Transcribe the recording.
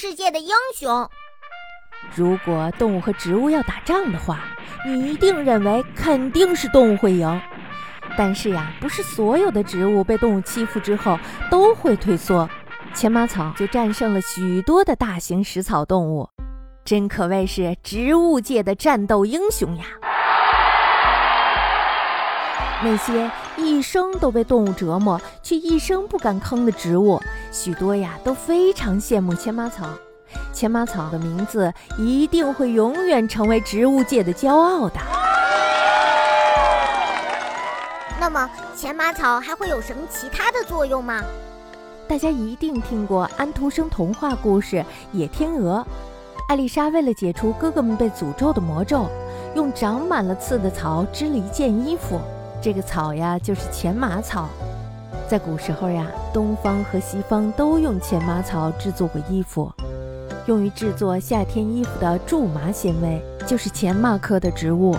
世界的英雄。如果动物和植物要打仗的话，你一定认为肯定是动物会赢。但是呀，不是所有的植物被动物欺负之后都会退缩，前马草就战胜了许多的大型食草动物，真可谓是植物界的战斗英雄呀！那些一生都被动物折磨却一生不敢吭的植物，许多呀都非常羡慕千马草。千马草的名字一定会永远成为植物界的骄傲的。那么，千马草还会有什么其他的作用吗？大家一定听过安徒生童话故事《野天鹅》。艾丽莎为了解除哥哥们被诅咒的魔咒，用长满了刺的草织了一件衣服。这个草呀，就是钱马草。在古时候呀，东方和西方都用钱马草制作过衣服。用于制作夏天衣服的苎麻纤维，就是钱麻科的植物。